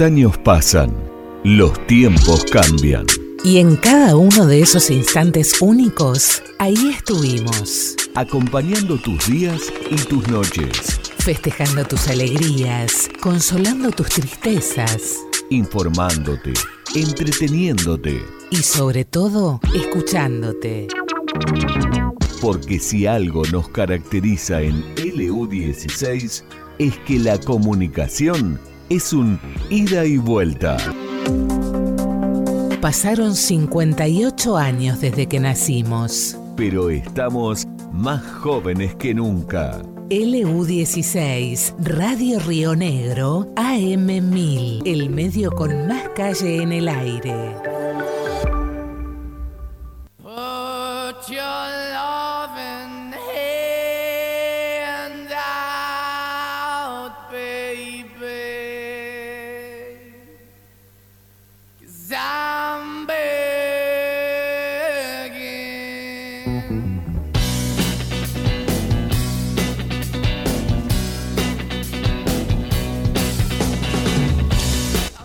años pasan, los tiempos cambian. Y en cada uno de esos instantes únicos, ahí estuvimos. Acompañando tus días y tus noches. Festejando tus alegrías, consolando tus tristezas. Informándote, entreteniéndote. Y sobre todo, escuchándote. Porque si algo nos caracteriza en LU16 es que la comunicación es un ida y vuelta. Pasaron 58 años desde que nacimos. Pero estamos más jóvenes que nunca. LU16, Radio Río Negro, AM1000, el medio con más calle en el aire.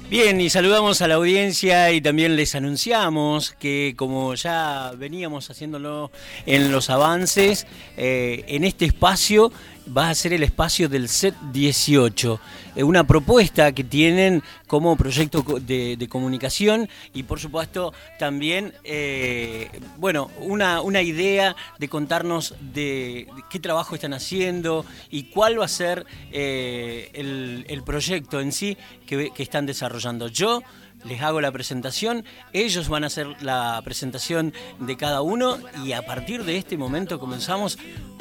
Bien, y saludamos a la audiencia y también les anunciamos que como ya veníamos haciéndolo en los avances, eh, en este espacio va a ser el espacio del set 18, eh, una propuesta que tienen como proyecto de, comunicación y por supuesto también, eh, bueno, una, una, idea de contarnos de, qué trabajo están haciendo y cuál va a ser eh, el, proyecto en sí que, que están desarrollando. Yo les hago la presentación, ellos van a hacer la presentación de cada uno y a partir de este momento comenzamos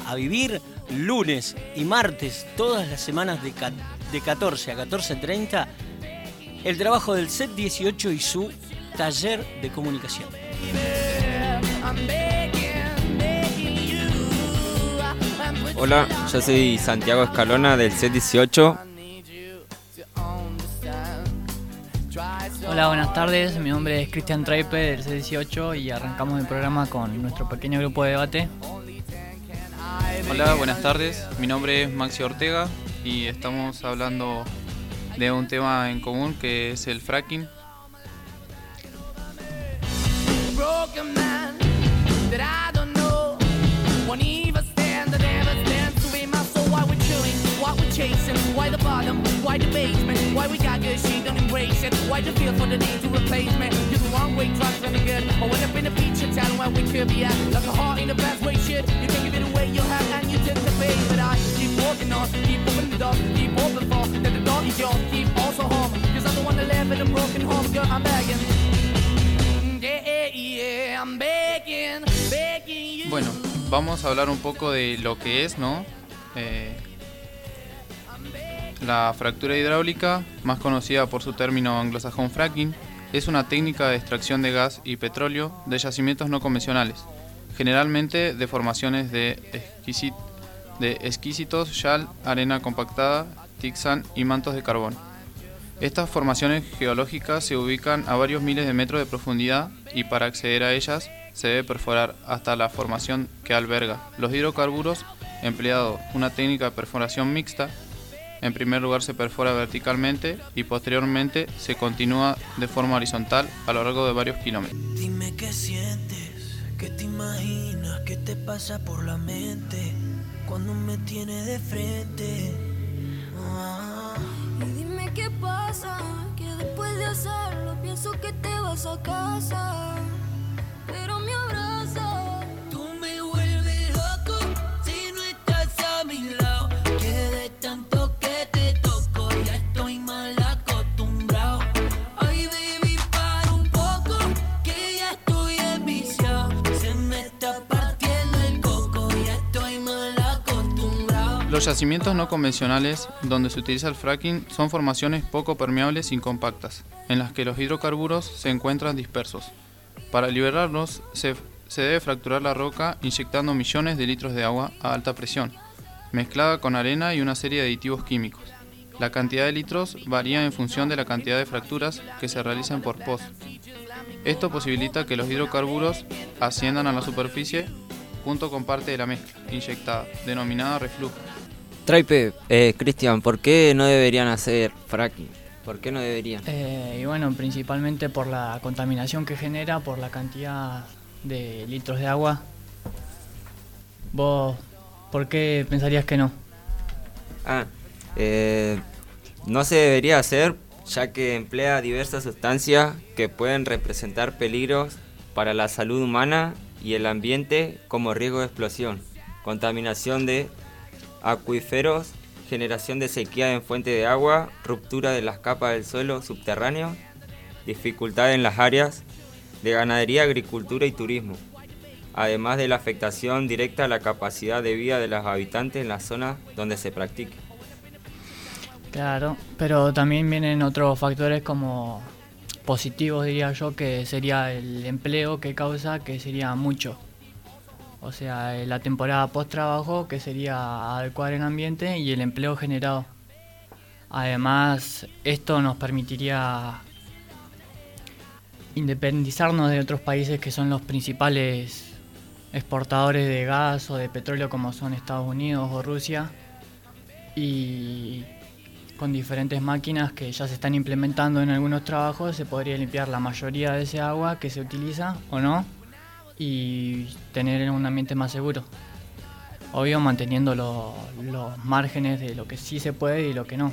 a vivir lunes y martes, todas las semanas de, de 14 a 14.30, el trabajo del set 18 y su taller de comunicación. Hola, yo soy Santiago Escalona del set 18 Hola, buenas tardes. Mi nombre es Cristian Traipe del C18 y arrancamos el programa con nuestro pequeño grupo de debate. Hola, buenas tardes. Mi nombre es Maxi Ortega y estamos hablando de un tema en común que es el fracking. Chasing? Why the the basement? Why we got good, she don't embrace it? Why the feel for the need to replace me? You're the wrong way, trying to good. I went up in a feature town where we could be at. Like a heart in the best way, shit. You can give it away, you have, and you took the pay. But I keep walking on, keep moving the door, keep open for that the dog is yours, keep also home. Cause I'm the one that live in a broken home, girl, I'm begging. Begging. Bueno, vamos a hablar un poco de lo que es, ¿no? Eh, La fractura hidráulica, más conocida por su término anglosajón fracking, es una técnica de extracción de gas y petróleo de yacimientos no convencionales, generalmente de formaciones de, de exquisitos shal, arena compactada, tixan y mantos de carbón. Estas formaciones geológicas se ubican a varios miles de metros de profundidad y para acceder a ellas se debe perforar hasta la formación que alberga los hidrocarburos, empleado una técnica de perforación mixta en primer lugar se perfora verticalmente y posteriormente se continúa de forma horizontal a lo largo de varios kilómetros. Dime qué sientes, qué te imaginas, qué te pasa por la mente cuando me tienes de frente. Ah. Y dime qué pasa, que después de hacerlo pienso que te vas a casa, yacimientos no convencionales donde se utiliza el fracking son formaciones poco permeables y compactas, en las que los hidrocarburos se encuentran dispersos. Para liberarlos se, debe fracturar la roca inyectando millones de litros de agua a alta presión, mezclada con arena y una serie de aditivos químicos. La cantidad de litros varía en función de la cantidad de fracturas que se realizan por post. Esto posibilita que los hidrocarburos asciendan a la superficie junto con parte de la mezcla inyectada, denominada reflujo. Traipe, eh, Cristian, ¿por qué no deberían hacer fracking? ¿Por qué no deberían? Eh, y bueno, principalmente por la contaminación que genera, por la cantidad de litros de agua. ¿Vos por qué pensarías que no? Ah, eh, no se debería hacer ya que emplea diversas sustancias que pueden representar peligros para la salud humana y el ambiente como riesgo de explosión, contaminación de acuíferos, generación de sequía en fuente de agua, ruptura de las capas del suelo subterráneo, dificultad en las áreas de ganadería, agricultura y turismo, además de la afectación directa a la capacidad de vida de los habitantes en las zonas donde se practique. Claro, pero también vienen otros factores como positivos, diría yo, que sería el empleo que causa, que sería mucho. O sea, la temporada post-trabajo, que sería adecuar el ambiente, y el empleo generado. Además, esto nos permitiría independizarnos de otros países que son los principales exportadores de gas o de petróleo como son Estados Unidos o Rusia y con diferentes máquinas que ya se están implementando en algunos trabajos se podría limpiar la mayoría de ese agua que se utiliza o no y tener un ambiente más seguro. Obvio manteniendo lo- los márgenes de lo que sí se puede y lo que no.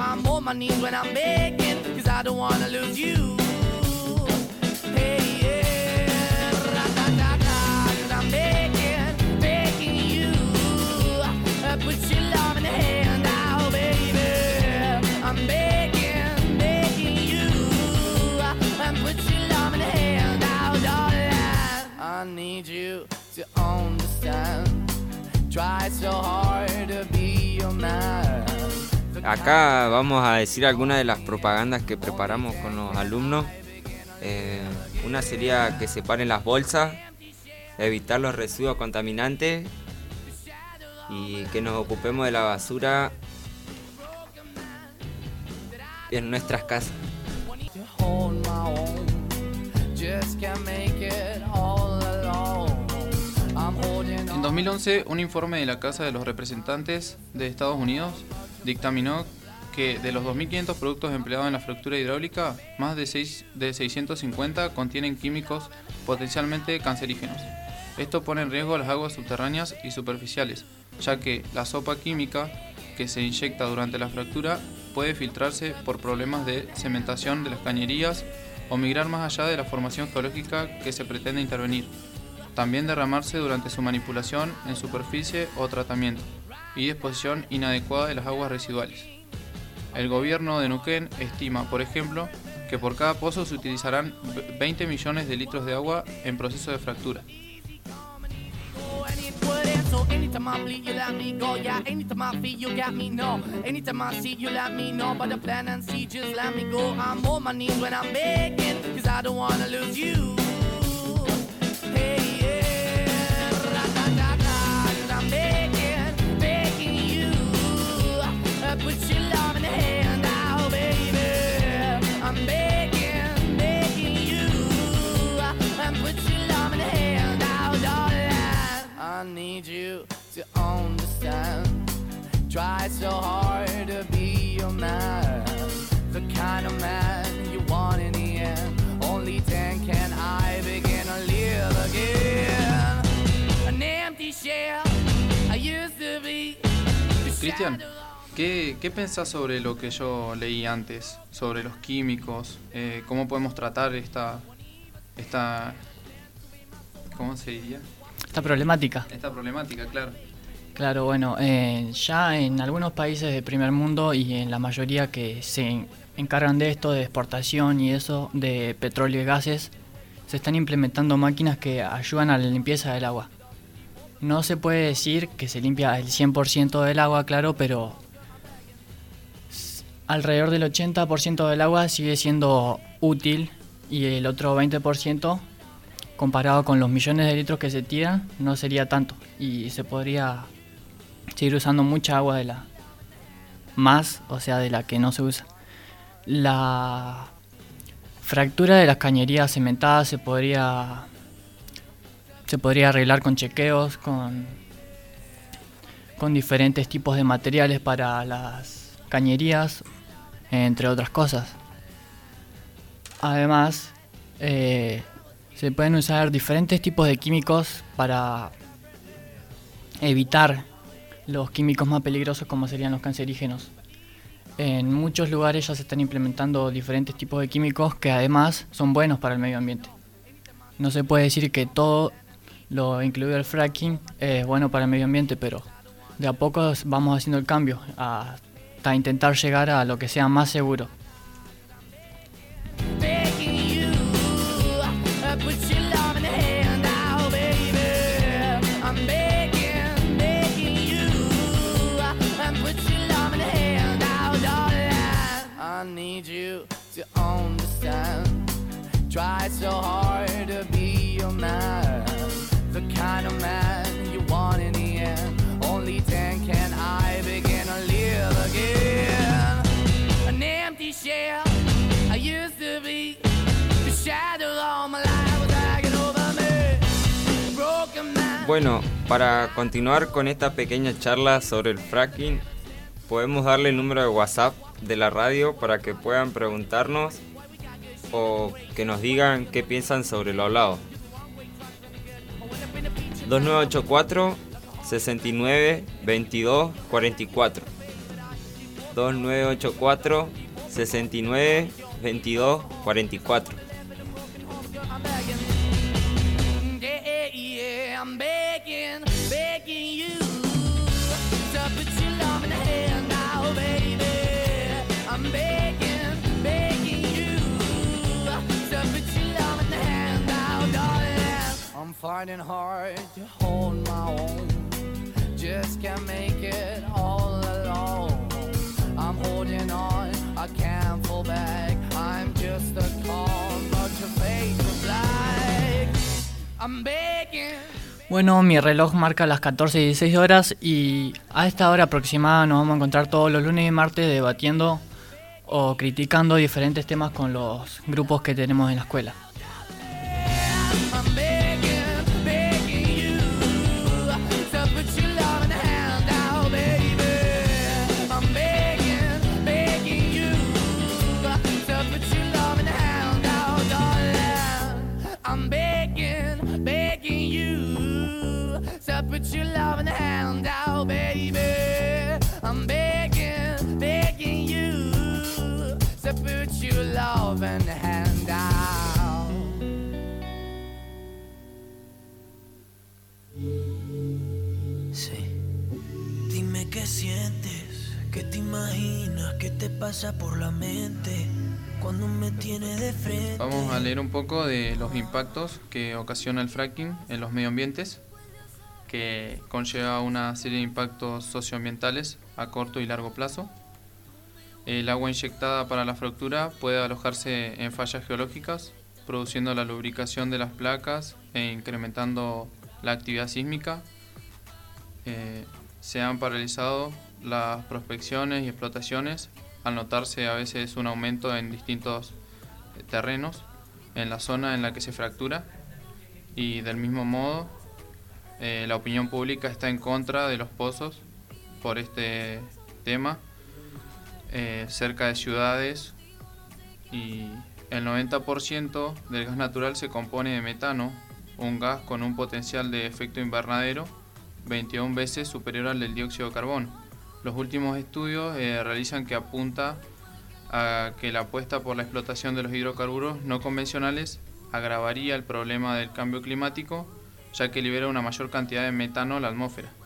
I'm my knees when I'm cause I don't wanna lose you. Hey, Acá vamos a decir algunas de las propagandas que preparamos con los alumnos. Eh, una sería que separen las bolsas, evitar los residuos contaminantes y que nos ocupemos de la basura en nuestras casas. En on. 2011, un informe de la Casa de los Representantes de Estados Unidos dictaminó que de los 2.500 productos empleados en la fractura hidráulica, más de, seis- de 650 contienen químicos potencialmente cancerígenos. Esto pone en riesgo las aguas subterráneas y superficiales, ya que la sopa química que se inyecta durante la fractura puede filtrarse por problemas de cementación de las cañerías o migrar más allá de la formación geológica que se pretende intervenir. También derramarse durante su manipulación en superficie o tratamiento y disposición inadecuada de las aguas residuales. El gobierno de Neuquén estima, por ejemplo, que por cada pozo se utilizarán ve- 20 millones de litros de agua en proceso de fractura. I need you to understand. Try so hard to be your man, the kind of man you want in the end. Only then can I begin to live again. An empty shell I used to be. Cristian, ¿qué, qué pensás sobre lo que yo leí antes? Sobre los químicos, eh, cómo podemos tratar esta, esta, ¿cómo se diría? Esta problemática. Esta problemática, claro. Claro, bueno, eh, ya en algunos países del primer mundo y en la mayoría que se en- encargan de esto, de exportación y eso, de petróleo y gases, se están implementando máquinas que ayudan a la limpieza del agua. No se puede decir que se limpia el 100% del agua, claro, pero alrededor del 80% del agua sigue siendo útil y el otro 20% comparado con los millones de litros que se tiran no sería tanto y se podría seguir usando mucha agua de la más, o sea, de la que no se usa. La fractura de las cañerías cementadas se podría se podría arreglar con chequeos, con, con diferentes tipos de materiales para las cañerías, entre otras cosas. Además, eh, se pueden usar diferentes tipos de químicos para evitar los químicos más peligrosos como serían los cancerígenos. En muchos lugares ya se están implementando diferentes tipos de químicos que además son buenos para el medio ambiente. No se puede decir que todo, lo incluido el fracking, es bueno para el medio ambiente, pero de a poco vamos haciendo el cambio hasta intentar llegar a lo que sea más seguro. So hard to be your man, the kind of man you want in the end. Only then can I begin to live again. An empty shell I used to be, the shadow all my life was hanging over me. Broken man. Bueno, para continuar con esta pequeña charla sobre el fracking, podemos darle el número de WhatsApp de la radio para que puedan preguntarnos o que nos digan qué piensan sobre lo hablado. 2984 69 22 44 2984 69 22 44 Bueno, mi reloj marca las 14 y 16 horas y a esta hora aproximada nos vamos a encontrar todos los lunes y martes debatiendo o criticando diferentes temas con los grupos que tenemos en la escuela. Put your love in the hand now, baby. I'm begging, begging you to put your love in the hand out. Sí. Dime qué sientes, qué te imaginas, qué te pasa por la mente cuando me tienes de frente. Vamos a leer un poco de los impactos que ocasiona el fracking en los medioambientes, que conlleva una serie de impactos socioambientales a corto y largo plazo. El agua inyectada para la fractura puede alojarse en fallas geológicas, produciendo la lubricación de las placas e incrementando la actividad sísmica. Eh, se han paralizado las prospecciones y explotaciones al notarse a veces un aumento en distintos terrenos en la zona en la que se fractura y del mismo modo eh, la opinión pública está en contra de los pozos por este tema eh, cerca de ciudades y el 90% del gas natural se compone de metano, un gas con un potencial de efecto invernadero 21 veces superior al del dióxido de carbono. Los últimos estudios eh, realizan que apunta a que la apuesta por la explotación de los hidrocarburos no convencionales agravaría el problema del cambio climático, ya que libera una mayor cantidad de metano a la atmósfera.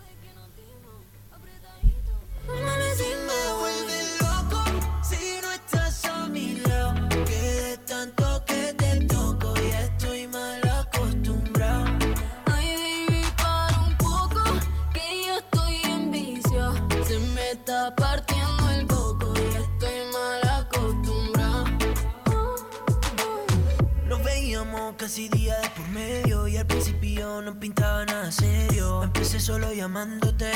Casi día de por medio y al principio no pintaba nada serio. Empecé solo llamándote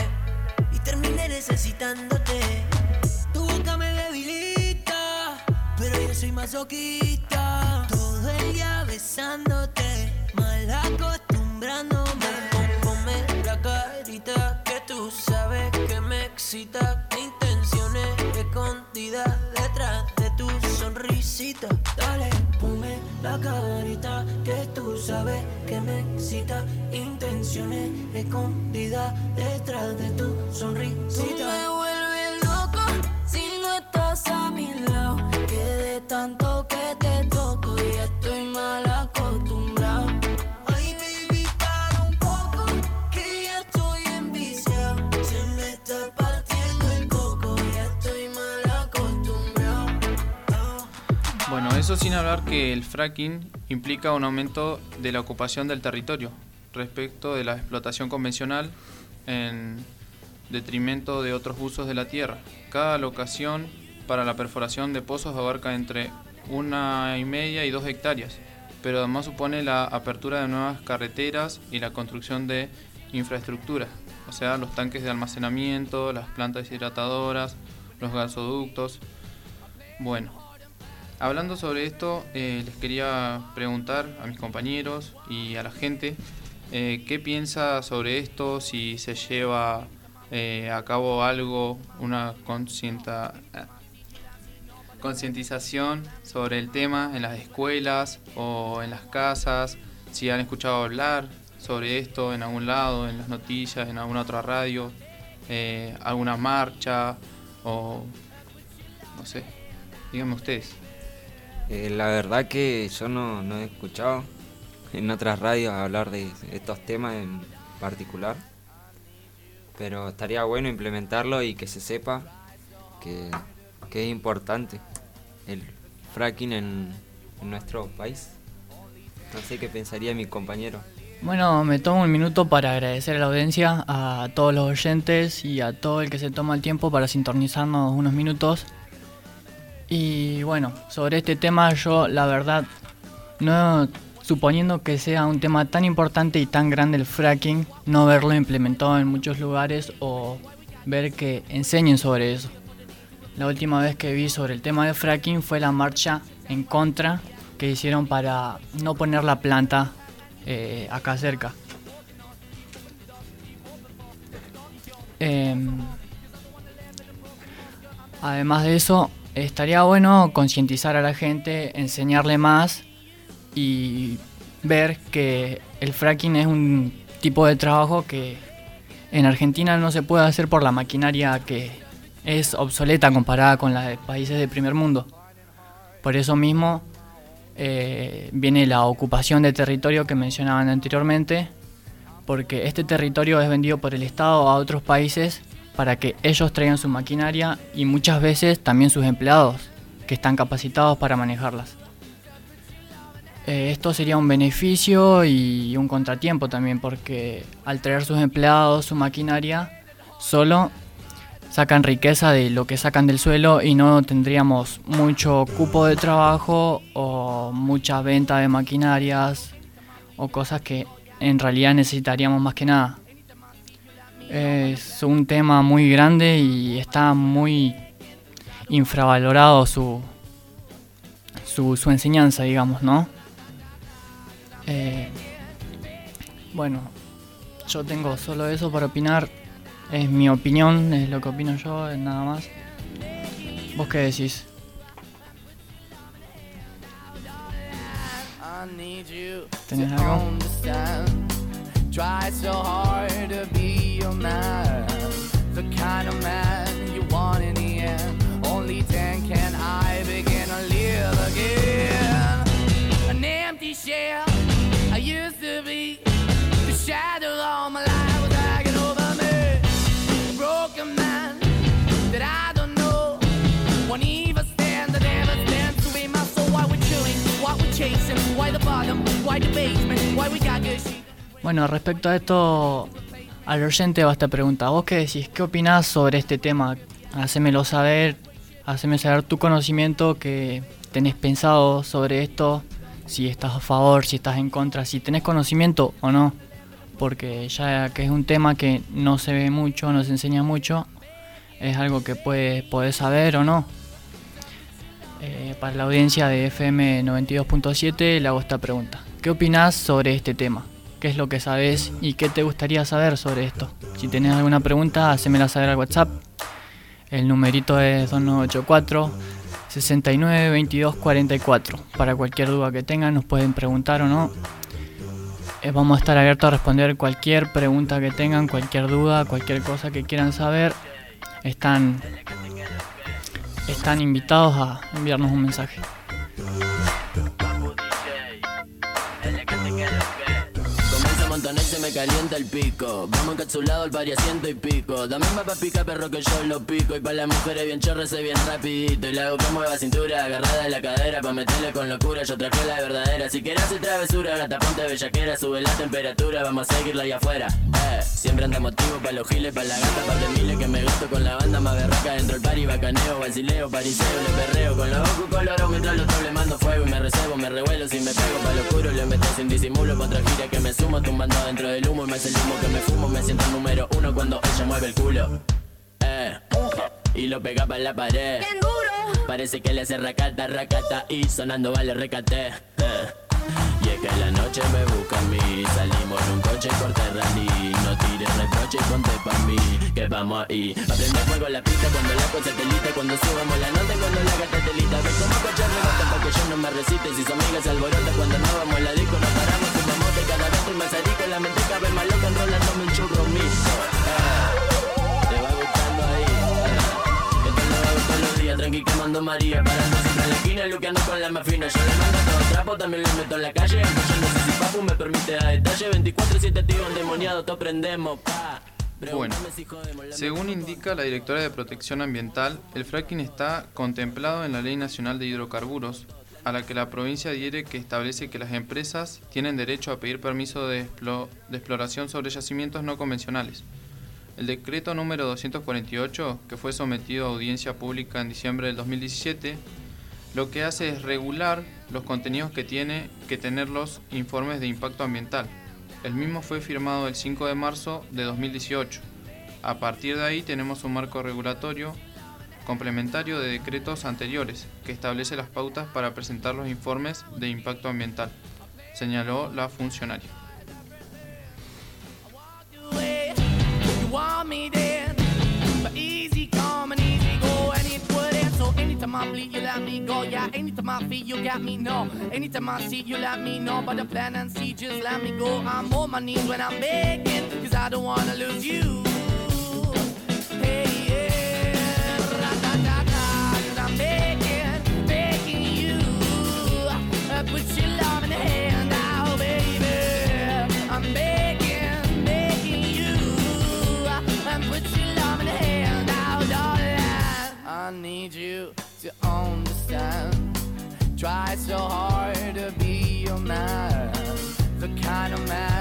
y terminé necesitándote. Tu boca me debilita, pero yo soy masoquista. Todo el día besándote, mal acostumbrándome. Ponme la carita que tú sabes que me excita. ¿Qué intenciones escondidas detrás de tu sonrisita? La carita que tú sabes que me excita. Intenciones escondidas detrás de tu sonrisita. Tú me vuelves loco si no estás a mi lado. Que de tanto que te toco ya Bueno, eso sin hablar que el fracking implica un aumento de la ocupación del territorio respecto de la explotación convencional en detrimento de otros usos de la tierra. Cada locación para la perforación de pozos abarca entre una y media y dos hectáreas, pero además supone la apertura de nuevas carreteras y la construcción de infraestructura, o sea, los tanques de almacenamiento, las plantas hidratadoras, los gasoductos. Bueno, hablando sobre esto, eh, les quería preguntar a mis compañeros y a la gente eh, qué piensa sobre esto, si se lleva eh, a cabo algo, una concientización sobre el tema en las escuelas o en las casas, si han escuchado hablar sobre esto en algún lado, en las noticias, en alguna otra radio, alguna marcha o no sé, díganme ustedes. Eh, la verdad que yo no, no he escuchado en otras radios hablar de estos temas en particular. Pero estaría bueno implementarlo y que se sepa que, que es importante el fracking en, en nuestro país. No sé qué pensaría mi compañero. Bueno, me tomo un minuto para agradecer a la audiencia, a todos los oyentes y a todo el que se toma el tiempo para sintonizarnos unos minutos. Y bueno, sobre este tema yo la verdad, no suponiendo que sea un tema tan importante y tan grande el fracking, no verlo implementado en muchos lugares o ver que enseñen sobre eso. La última vez que vi sobre el tema del fracking fue la marcha en contra que hicieron para no poner la planta eh, acá cerca. Em, además de eso, estaría bueno concientizar a la gente, enseñarle más y ver que el fracking es un tipo de trabajo que en Argentina no se puede hacer por la maquinaria que es obsoleta comparada con la de países de primer mundo. Por eso mismo eh, viene la ocupación de territorio que mencionaban anteriormente, porque este territorio es vendido por el Estado a otros países para que ellos traigan su maquinaria y muchas veces también sus empleados, que están capacitados para manejarlas. Eh, esto sería un beneficio y un contratiempo también, porque al traer sus empleados, su maquinaria, solo sacan riqueza de lo que sacan del suelo y no tendríamos mucho cupo de trabajo o mucha venta de maquinarias o cosas que en realidad necesitaríamos más que nada. Es un tema muy grande y está muy infravalorado su, su, su enseñanza, digamos, ¿no? Eh, bueno, yo tengo solo eso para opinar. Es mi opinión, es lo que opino yo, es nada más. ¿Vos qué decís? ¿Tenés algo? The kind of man you want in the end. Only then can I begin to live again. An empty shell I used to be. The shadow all my life was hanging over me. A broken man that I don't know. Won't even stand, I never stand to be my soul. Why we chilling? Why we're chasing? Why the bottom? Why the basement? Why we got good shit? Bueno, respecto a esto, al oyente va esta pregunta. ¿Vos qué decís? ¿Qué opinás sobre este tema? Hacémelo saber, haceme saber tu conocimiento que tenés pensado sobre esto, si estás a favor, si estás en contra, si tenés conocimiento o no. Porque ya que es un tema que no se ve mucho, no se enseña mucho, es algo que puedes, podés saber o no. Eh, para la audiencia de FM 92.7 le hago esta pregunta. ¿Qué opinás sobre este tema? Qué es lo que sabes y qué te gustaría saber sobre esto. Si tenés alguna pregunta, hacémela saber al WhatsApp. El numerito es 2984 69 22 44. Para cualquier duda que tengan, nos pueden preguntar o no. Eh, vamos a estar abiertos a responder cualquier pregunta que tengan, cualquier duda, cualquier cosa que quieran saber. Están, están invitados a enviarnos un mensaje. Calienta el pico. Vamos encapsulado al pari a ciento y pico. Dame más pa' picar, perro, que yo lo pico. Y pa' las mujeres bien chorro, se bien rapidito. Y la hago que mueva cintura, agarrada de la cadera. Pa' meterle con locura, yo traje la verdadera. Si quieres hacer travesura, ahora ponte bellaquera. Sube la temperatura, vamos a seguirla ahí afuera. Eh, siempre anda motivo pa' los giles, pa' la gata, par de miles que me gusto con la banda más berraca. Dentro del pari, bacaneo, vacileo, pariseo, le perreo. Con los ojos colorados mientras los le mando fuego. Y me recebo, me revuelo, si me pego pa' lo oscuro. Le meto sin disimulo, pa' otra que me sumo. Tumbando dentro del humo y me hace el humo que me fumo. Me siento número uno cuando ella mueve el culo. Eh, y lo pega pa' la pared. Parece que le hace racata, racata y sonando vale recate. Eh. Y es que la noche me busca a mí Salimos en un coche corte rally No tires reproche y ponte pa' mí Que vamos ahí Aprende fuego la pista cuando la cosa telita Cuando subamos la nota y cuando la gata telita Ves como coche rebota pa' que yo no me resiste Si son amigas se alborota cuando no vamos a la disco No paramos, cada rato y más rico La mente cabe más loca enrolándome un churro mixto Eh, Te va gustando ahí eh. Te lo hago todos los días Tranqui quemando María Parando siempre en la esquina Luqueando con la más fina. Yo le mando todo trapo También le meto en la calle. Yo no sé si papu me permite a detalle. 24-7 tío endemoniado Todo prendemos pa. Bueno, según indica la directora de Protección Ambiental, el fracking está contemplado en la Ley Nacional de Hidrocarburos, a la que la provincia adhiere que establece que las empresas tienen derecho a pedir permiso de, explo- de exploración sobre yacimientos no convencionales. El decreto número 248, que fue sometido a audiencia pública en diciembre del 2017, lo que hace es regular los contenidos que tiene que tener los informes de impacto ambiental. El mismo fue firmado el 5 de marzo de 2018. A partir de ahí tenemos un marco regulatorio complementario de decretos anteriores que establece las pautas para presentar los informes de impacto ambiental, señaló la funcionaria. Anytime I bleed, you let me go. Yeah, anytime I feel, you got me. No, anytime I see, you let me know. But the plan and see, just let me go. I'm on my knees when I'm begging, cause I don't wanna lose you. Try so hard to be your man. The kind of man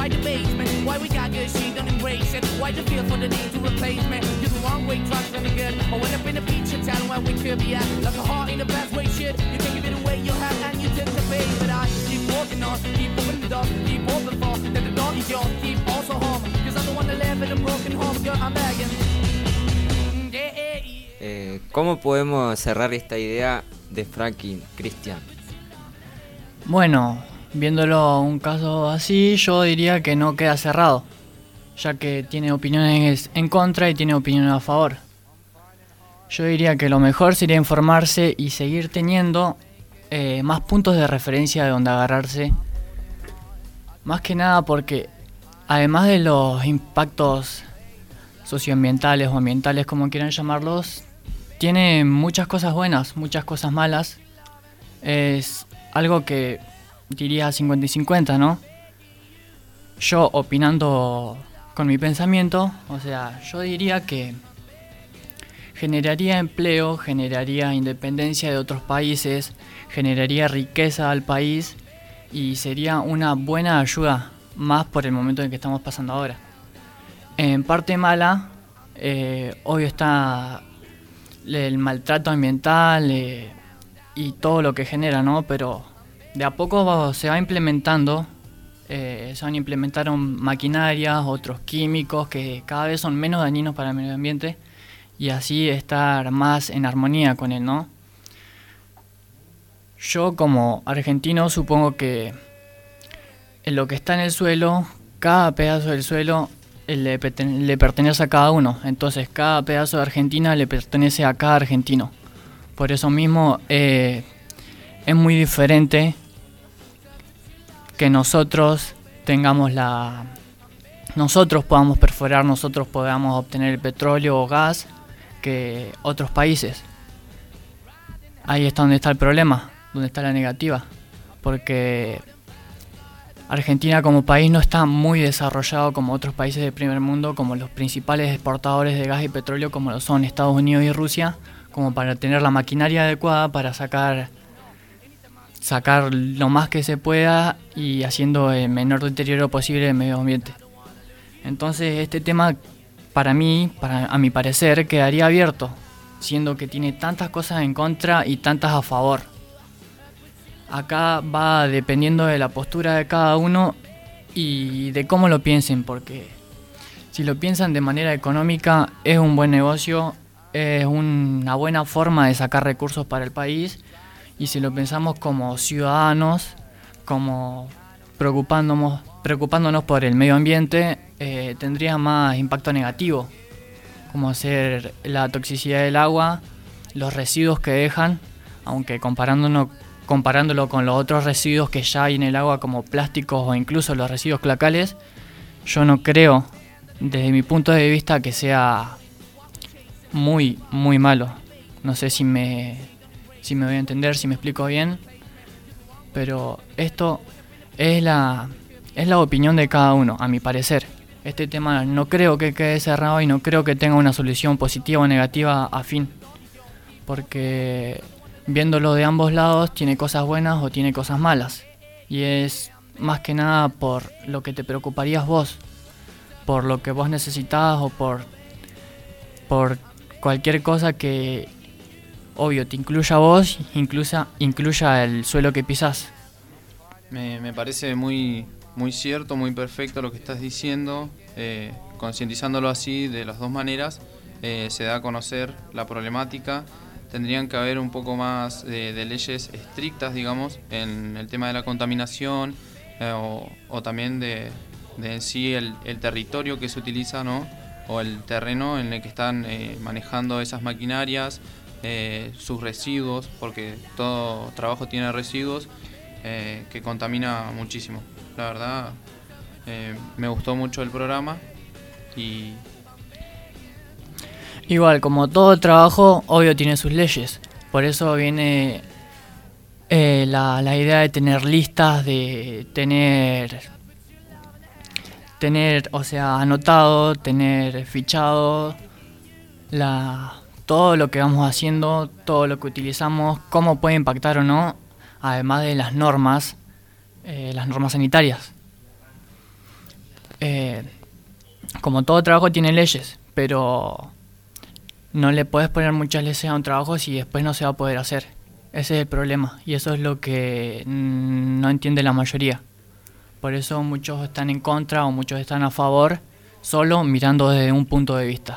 why the basement, why we got good, she don't embrace it. Why the feel for the need to replace me? You're the wrong way, trying to be good. I went up in a feature town where we could be at. Like a heart in the best way, shit. You can give it away, you have, and you pay. But I keep walking on, keep the door, keep open for that the door is yours, keep also home. Cause I'm the one that live in a broken home, girl, I'm begging. Yeah, yeah, yeah. Eh, ¿Cómo podemos cerrar esta idea de fracking, Cristian? Bueno, viéndolo un caso así, yo diría que no queda cerrado, ya que tiene opiniones en contra y tiene opiniones a favor. Yo diría que lo mejor sería informarse y seguir teniendo eh, más puntos de referencia de donde agarrarse. Más que nada porque además de los impactos socioambientales o ambientales como quieran llamarlos, tiene muchas cosas buenas, muchas cosas malas. Es algo que diría 50 y 50, ¿no? Yo opinando con mi pensamiento, o sea, yo diría que generaría empleo, generaría independencia de otros países, generaría riqueza al país y sería una buena ayuda, más por el momento en que estamos pasando ahora. En parte mala, eh, obvio está el maltrato ambiental eh, y todo lo que genera, ¿no? Pero de a poco se va implementando, eh, se van a implementar maquinarias, otros químicos que cada vez son menos dañinos para el medio ambiente y así estar más en armonía con él, ¿no? Yo como argentino supongo que en lo que está en el suelo, cada pedazo del suelo le, le, pertenece a cada uno. Entonces cada pedazo de Argentina le pertenece a cada argentino. Por eso mismo eh, es muy diferente que nosotros tengamos la... Nosotros podamos perforar, nosotros podamos obtener el petróleo o gas que otros países. Ahí está donde está el problema, donde está la negativa. Porque Argentina como país no está muy desarrollado como otros países del primer mundo, como los principales exportadores de gas y petróleo como lo son Estados Unidos y Rusia, como para tener la maquinaria adecuada para sacar sacar lo más que se pueda y haciendo el menor deterioro posible del medio ambiente. Entonces este tema para mí, para, a mi parecer, quedaría abierto, siendo que tiene tantas cosas en contra y tantas a favor. Acá va dependiendo de la postura de cada uno y de cómo lo piensen, porque si lo piensan de manera económica es un buen negocio, es una buena forma de sacar recursos para el país y si lo pensamos como ciudadanos, como preocupándonos, preocupándonos por el medio ambiente, eh, tendría más impacto negativo, como ser la toxicidad del agua, los residuos que dejan, aunque comparándolo con los otros residuos que ya hay en el agua como plásticos o incluso los residuos clacales, yo no creo, desde mi punto de vista, que sea muy, muy malo. No sé si me, si me voy a entender, si me explico bien, pero esto es la, es la opinión de cada uno, a mi parecer. Este tema no creo que quede cerrado y no creo que tenga una solución positiva o negativa a fin, porque viéndolo de ambos lados tiene cosas buenas o tiene cosas malas, y es más que nada por lo que te preocuparías vos, por lo que vos necesitas o por, por cualquier cosa que, obvio, te incluya vos, incluya, incluya el suelo que pisás. Me, parece muy, muy cierto, muy perfecto lo que estás diciendo. Eh, concientizándolo así de las dos maneras, eh, se da a conocer la problemática. Tendrían que haber un poco más de, leyes estrictas, digamos, en el tema de la contaminación eh, o, también de, en sí el, el territorio que se utiliza, ¿no? o el terreno en el que están manejando esas maquinarias, eh, sus residuos, porque todo trabajo tiene residuos eh, que contamina muchísimo. La verdad, me gustó mucho el programa y... Igual, como todo trabajo, obvio tiene sus leyes. Por eso viene la, la idea de tener listas, de tener tener, o sea, anotado, tener fichado la, todo lo que vamos haciendo, todo lo que utilizamos, cómo puede impactar o no, además de las normas, eh, las normas sanitarias. Eh, como todo trabajo tiene leyes, pero no le puedes poner muchas leyes a un trabajo si después no se va a poder hacer. Ese es el problema y eso es lo que no entiende la mayoría. Por eso muchos están en contra o muchos están a favor, solo mirando desde un punto de vista.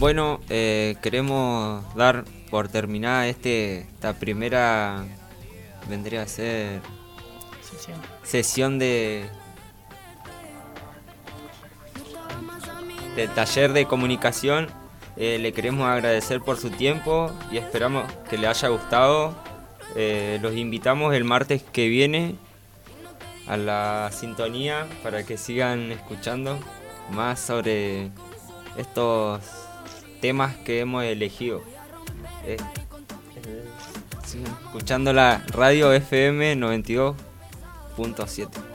bueno, queremos dar por terminada este, esta primera, vendría a ser sesión, sesión de, de taller de comunicación. Eh, le queremos agradecer por su tiempo y esperamos que le haya gustado. Eh, los invitamos el martes que viene a la sintonía para que sigan escuchando más sobre estos temas que hemos elegido. Eh, escuchando la radio FM 92.7.